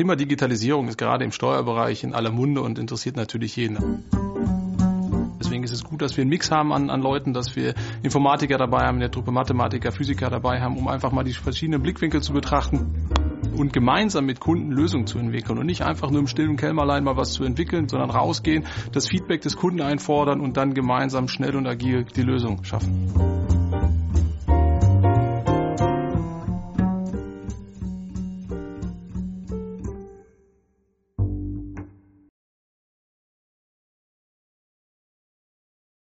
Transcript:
Thema Digitalisierung ist gerade im Steuerbereich in aller Munde und interessiert natürlich jeden. Deswegen ist es gut, dass wir einen Mix haben an, an Leuten, dass wir Informatiker dabei haben, in der Truppe Mathematiker, Physiker dabei haben, um einfach mal die verschiedenen Blickwinkel zu betrachten und gemeinsam mit Kunden Lösungen zu entwickeln und nicht einfach nur im stillen Kämmerlein mal was zu entwickeln, sondern rausgehen, das Feedback des Kunden einfordern und dann gemeinsam schnell und agil die Lösung schaffen.